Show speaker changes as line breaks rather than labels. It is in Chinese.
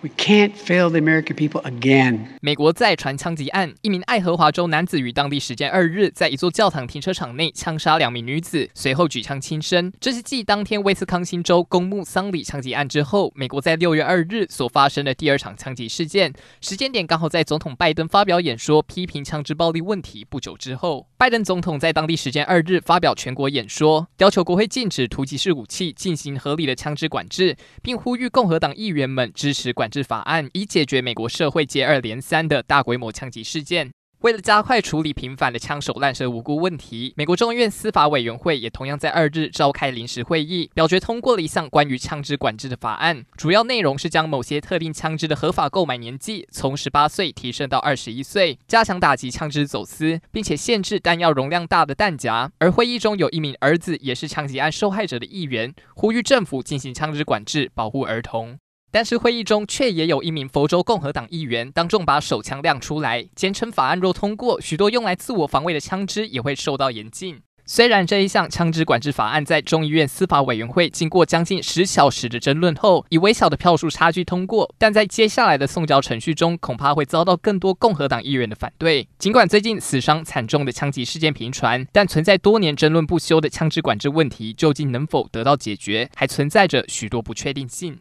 We can't fail the American people again.
美国再传枪击案，一名爱荷华州男子于当地时间二日在一座教堂停车场内枪杀两名女子，随后举枪轻生。这是继当天威斯康星州公墓丧礼枪击案之后，美国在六月二日所发生的第二场枪击事件。时间点刚好在总统拜登发表演说批评枪支暴力问题不久之后。拜登总统在当地时间二日发表全国演说，要求国会禁止突击式武器，进行合理的枪支管制，并呼吁共和党议员们支持管制法案以解决美国社会接二连三的大规模枪击事件。为了加快处理频繁的枪手滥射无辜问题，美国众议院司法委员会也同样在二日召开临时会议，表决通过了一项关于枪支管制的法案。主要内容是将某些特定枪支的合法购买年纪从十八岁提升到二十一岁，加强打击枪支走私，并且限制弹药容量大的弹夹。而会议中有一名儿子也是枪击案受害者的议员，呼吁政府进行枪支管制，保护儿童。但是会议中却也有一名佛州共和党议员当众把手枪亮出来，坚称法案若通过，许多用来自我防卫的枪支也会受到严禁。虽然这一项枪支管制法案在众议院司法委员会经过将近十小时的争论后，以微小的票数差距通过，但在接下来的送交程序中，恐怕会遭到更多共和党议员的反对。尽管最近死伤惨重的枪击事件频传，但存在多年争论不休的枪支管制问题究竟能否得到解决，还存在着许多不确定性。